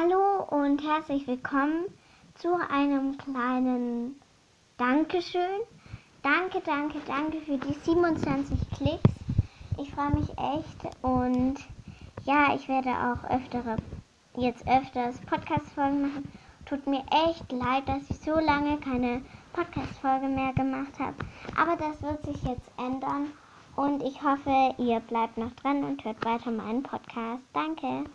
Hallo und herzlich willkommen zu einem kleinen Dankeschön. Danke, danke, danke für die 27 Klicks. Ich freue mich echt und ja, ich werde auch öftere, jetzt öfters Podcast-Folgen machen. Tut mir echt leid, dass ich so lange keine Podcast-Folge mehr gemacht habe. Aber das wird sich jetzt ändern und ich hoffe, ihr bleibt noch dran und hört weiter meinen Podcast. Danke.